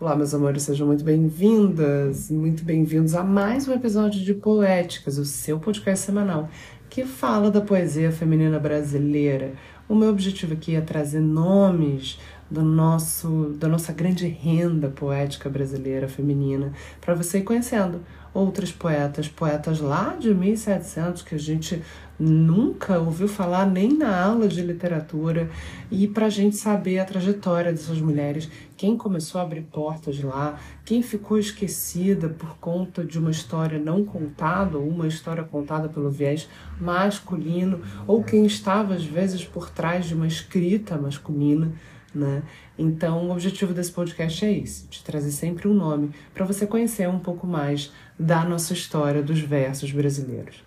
Olá, meus amores, sejam muito bem-vindas, muito bem-vindos a mais um episódio de Poéticas, o seu podcast semanal que fala da poesia feminina brasileira. O meu objetivo aqui é trazer nomes do nosso, da nossa grande renda poética brasileira feminina para você ir conhecendo outras poetas, poetas lá de 1700 que a gente nunca ouviu falar nem na aula de literatura e para a gente saber a trajetória dessas mulheres, quem começou a abrir portas lá, quem ficou esquecida por conta de uma história não contada ou uma história contada pelo viés masculino ou quem estava às vezes por trás de uma escrita masculina. Né? Então, o objetivo desse podcast é esse: de trazer sempre um nome para você conhecer um pouco mais da nossa história dos versos brasileiros.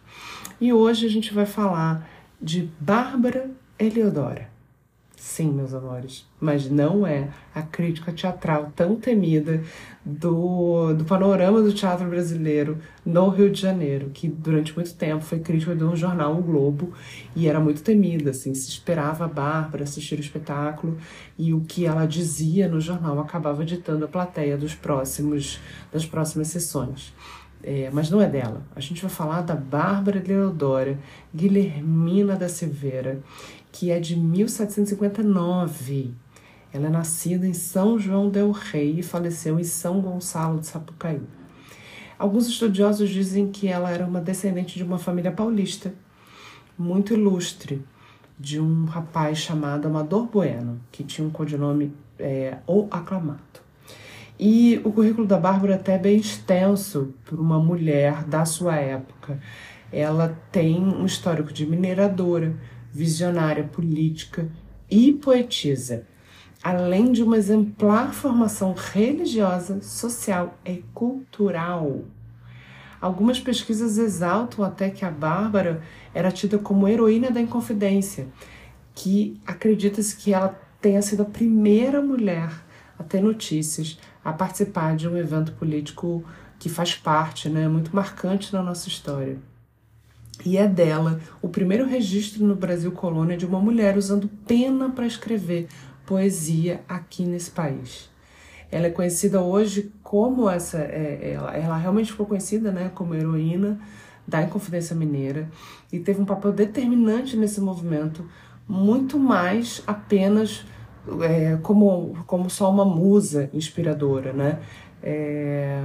E hoje a gente vai falar de Bárbara Eliodora. Sim, meus amores, mas não é a crítica teatral tão temida do, do panorama do teatro brasileiro no Rio de Janeiro, que durante muito tempo foi crítica do jornal O Globo e era muito temida, assim, se esperava a Bárbara assistir o espetáculo e o que ela dizia no jornal acabava ditando a plateia dos próximos, das próximas sessões. É, mas não é dela. A gente vai falar da Bárbara Leodora Guilhermina da Silveira, que é de 1759. Ela é nascida em São João del Rei e faleceu em São Gonçalo de Sapucaí. Alguns estudiosos dizem que ela era uma descendente de uma família paulista, muito ilustre, de um rapaz chamado Amador Bueno, que tinha um codinome é, O Aclamado. E o currículo da Bárbara é até bem extenso para uma mulher da sua época. Ela tem um histórico de mineradora, visionária política e poetisa, além de uma exemplar formação religiosa, social e cultural. Algumas pesquisas exaltam até que a Bárbara era tida como heroína da Inconfidência, que acredita-se que ela tenha sido a primeira mulher a ter notícias a participar de um evento político que faz parte, né, muito marcante na nossa história. E é dela o primeiro registro no Brasil colônia de uma mulher usando pena para escrever poesia aqui nesse país. Ela é conhecida hoje como essa, é, ela, ela realmente ficou conhecida, né, como heroína da Inconfidência Mineira e teve um papel determinante nesse movimento, muito mais apenas é, como, como só uma musa inspiradora, né? É,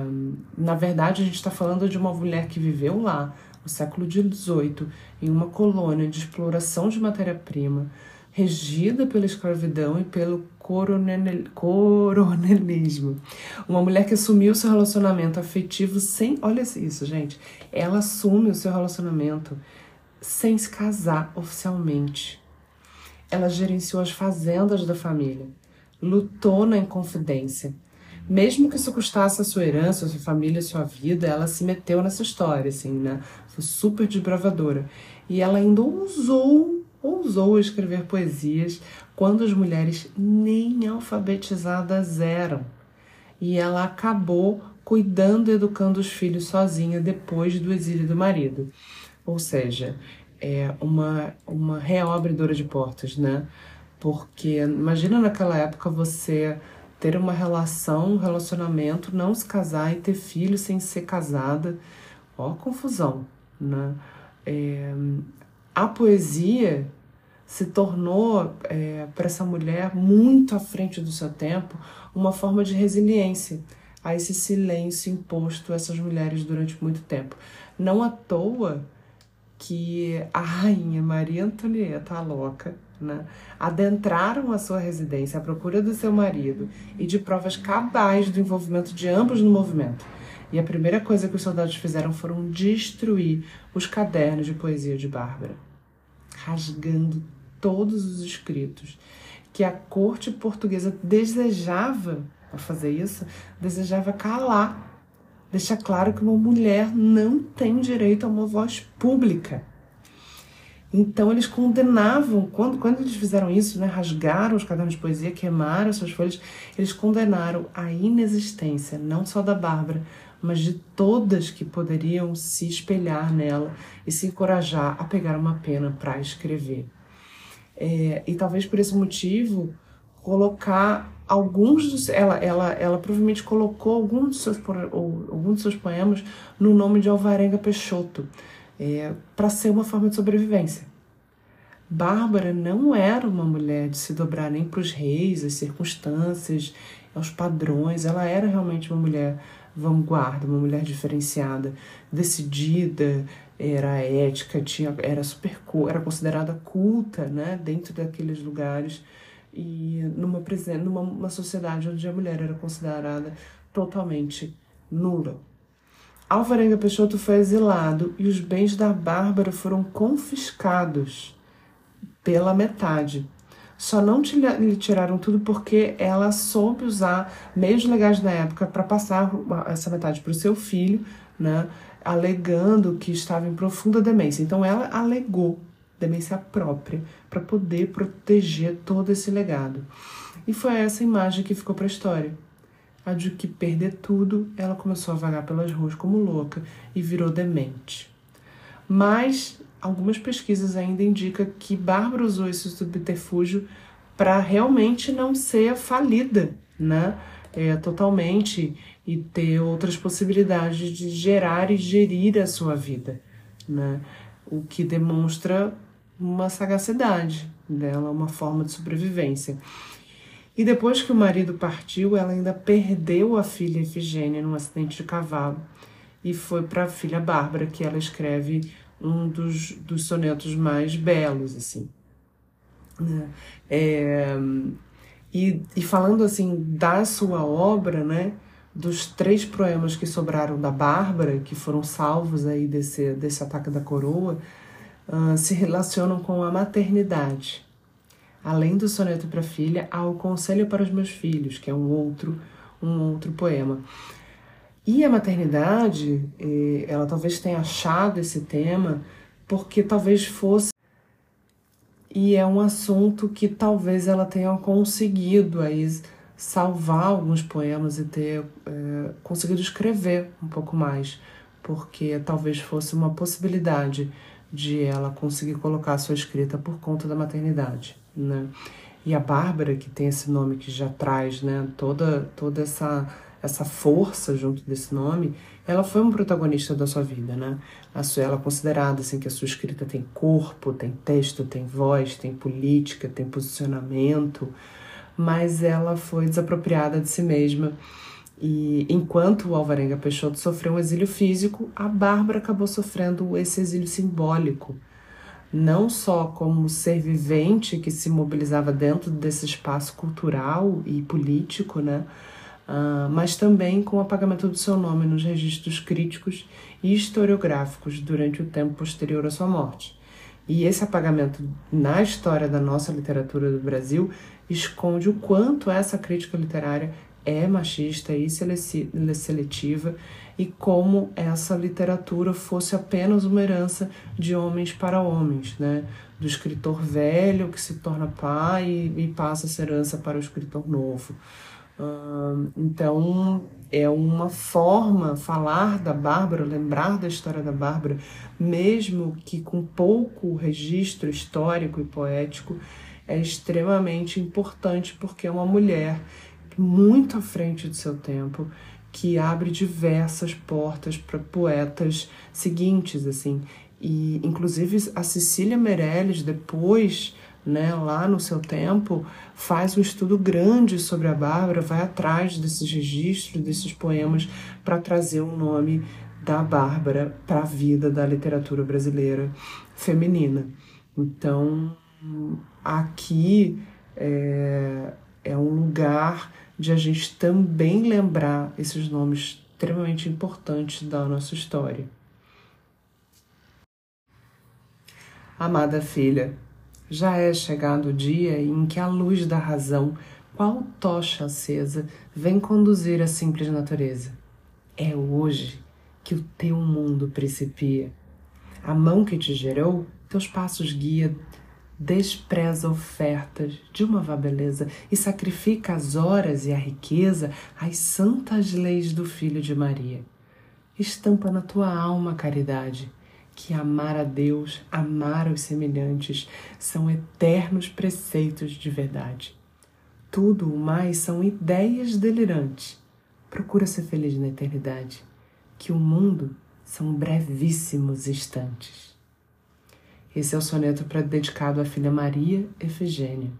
na verdade, a gente está falando de uma mulher que viveu lá, no século XVIII, em uma colônia de exploração de matéria-prima, regida pela escravidão e pelo coronel, coronelismo. Uma mulher que assumiu seu relacionamento afetivo sem. Olha isso, gente. Ela assume o seu relacionamento sem se casar oficialmente ela gerenciou as fazendas da família, lutou na Inconfidência. Mesmo que isso custasse a sua herança, a sua família, a sua vida, ela se meteu nessa história, assim, né? Foi super desbravadora. E ela ainda ousou, ousou escrever poesias quando as mulheres nem alfabetizadas eram. E ela acabou cuidando e educando os filhos sozinha depois do exílio do marido. Ou seja, é uma, uma real abridora de portas, né? Porque imagina naquela época você ter uma relação, um relacionamento, não se casar e ter filho sem ser casada. Ó, confusão, né? É, a poesia se tornou é, para essa mulher muito à frente do seu tempo uma forma de resiliência a esse silêncio imposto a essas mulheres durante muito tempo. Não à toa que a rainha Maria Antonieta, a louca, né, adentraram a sua residência à procura do seu marido e de provas cabais do envolvimento de ambos no movimento. E a primeira coisa que os soldados fizeram foram destruir os cadernos de poesia de Bárbara, rasgando todos os escritos que a corte portuguesa desejava, ao fazer isso, desejava calar deixa claro que uma mulher não tem direito a uma voz pública. Então eles condenavam, quando, quando eles fizeram isso, né, rasgaram os cadernos de poesia, queimaram suas folhas, eles condenaram a inexistência, não só da Bárbara, mas de todas que poderiam se espelhar nela e se encorajar a pegar uma pena para escrever. É, e talvez por esse motivo, colocar alguns dos, ela, ela, ela provavelmente colocou alguns dos seus, alguns dos seus poemas no nome de Alvarenga Peixoto, é, para ser uma forma de sobrevivência. Bárbara não era uma mulher de se dobrar nem para os reis, às circunstâncias, aos padrões. Ela era realmente uma mulher vanguarda, uma mulher diferenciada, decidida, era ética, tinha, era super era considerada culta, né, dentro daqueles lugares e numa numa uma sociedade onde a mulher era considerada totalmente nula. Alvarenga Peixoto foi exilado e os bens da Bárbara foram confiscados pela metade. Só não lhe tiraram tudo porque ela soube usar meios legais na época para passar essa metade para o seu filho, né, alegando que estava em profunda demência. Então ela alegou demência própria para poder proteger todo esse legado. E foi essa imagem que ficou para a história. A de que perder tudo, ela começou a vagar pelas ruas como louca e virou demente. Mas algumas pesquisas ainda indicam que Bárbara usou esse subterfúgio para realmente não ser falida, né? É, totalmente e ter outras possibilidades de gerar e gerir a sua vida, né? O que demonstra uma sagacidade dela, uma forma de sobrevivência. E depois que o marido partiu, ela ainda perdeu a filha Efigênia num acidente de cavalo e foi para a filha Bárbara que ela escreve um dos, dos sonetos mais belos, assim. Né? É, e, e falando assim da sua obra, né, dos três poemas que sobraram da Bárbara, que foram salvos aí desse, desse ataque da coroa, uh, se relacionam com a maternidade. Além do soneto para filha, há o Conselho para os Meus Filhos, que é um outro, um outro poema. E a maternidade, eh, ela talvez tenha achado esse tema porque talvez fosse. E é um assunto que talvez ela tenha conseguido aí salvar alguns poemas e ter é, conseguido escrever um pouco mais, porque talvez fosse uma possibilidade de ela conseguir colocar sua escrita por conta da maternidade, né? E a Bárbara, que tem esse nome que já traz, né, toda toda essa essa força junto desse nome, ela foi um protagonista da sua vida, né? A sua, ela é considerada assim que a sua escrita tem corpo, tem texto, tem voz, tem política, tem posicionamento, mas ela foi desapropriada de si mesma. E enquanto o Alvarenga Peixoto sofreu um exílio físico, a Bárbara acabou sofrendo esse exílio simbólico, não só como ser vivente que se mobilizava dentro desse espaço cultural e político, né? Uh, mas também com o apagamento do seu nome nos registros críticos e historiográficos durante o tempo posterior à sua morte. E esse apagamento na história da nossa literatura do Brasil esconde o quanto essa crítica literária é machista e seletiva e como essa literatura fosse apenas uma herança de homens para homens, né? Do escritor velho que se torna pai e, passa essa herança para o escritor novo então, é uma forma falar da Bárbara, lembrar da história da Bárbara, mesmo que com pouco registro histórico e poético, é extremamente importante porque é uma mulher muito à frente de seu tempo, que abre diversas portas para poetas seguintes, assim. E, inclusive, a Cecília Meirelles, depois né, lá no seu tempo, faz um estudo grande sobre a Bárbara, vai atrás desses registros, desses poemas, para trazer o um nome da Bárbara para a vida da literatura brasileira feminina. Então, aqui é, é um lugar de a gente também lembrar esses nomes extremamente importantes da nossa história. Amada filha, já é chegado o dia em que a luz da razão, qual tocha acesa, vem conduzir a simples natureza. É hoje que o teu mundo principia. A mão que te gerou, teus passos guia, despreza ofertas de uma vá beleza e sacrifica as horas e a riqueza às santas leis do Filho de Maria. Estampa na tua alma a caridade que amar a Deus, amar os semelhantes, são eternos preceitos de verdade. tudo o mais são ideias delirantes. Procura ser feliz na eternidade, que o mundo são brevíssimos instantes. Esse é o soneto para dedicado à filha Maria Efigênia.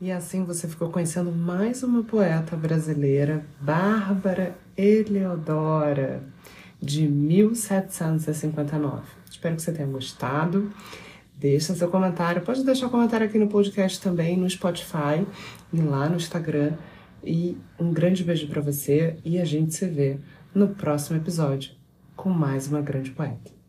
E assim você ficou conhecendo mais uma poeta brasileira, Bárbara Eleodora, de 1759. Espero que você tenha gostado. Deixa seu comentário. Pode deixar comentário aqui no podcast também, no Spotify e lá no Instagram. E um grande beijo para você e a gente se vê no próximo episódio com mais uma grande poeta.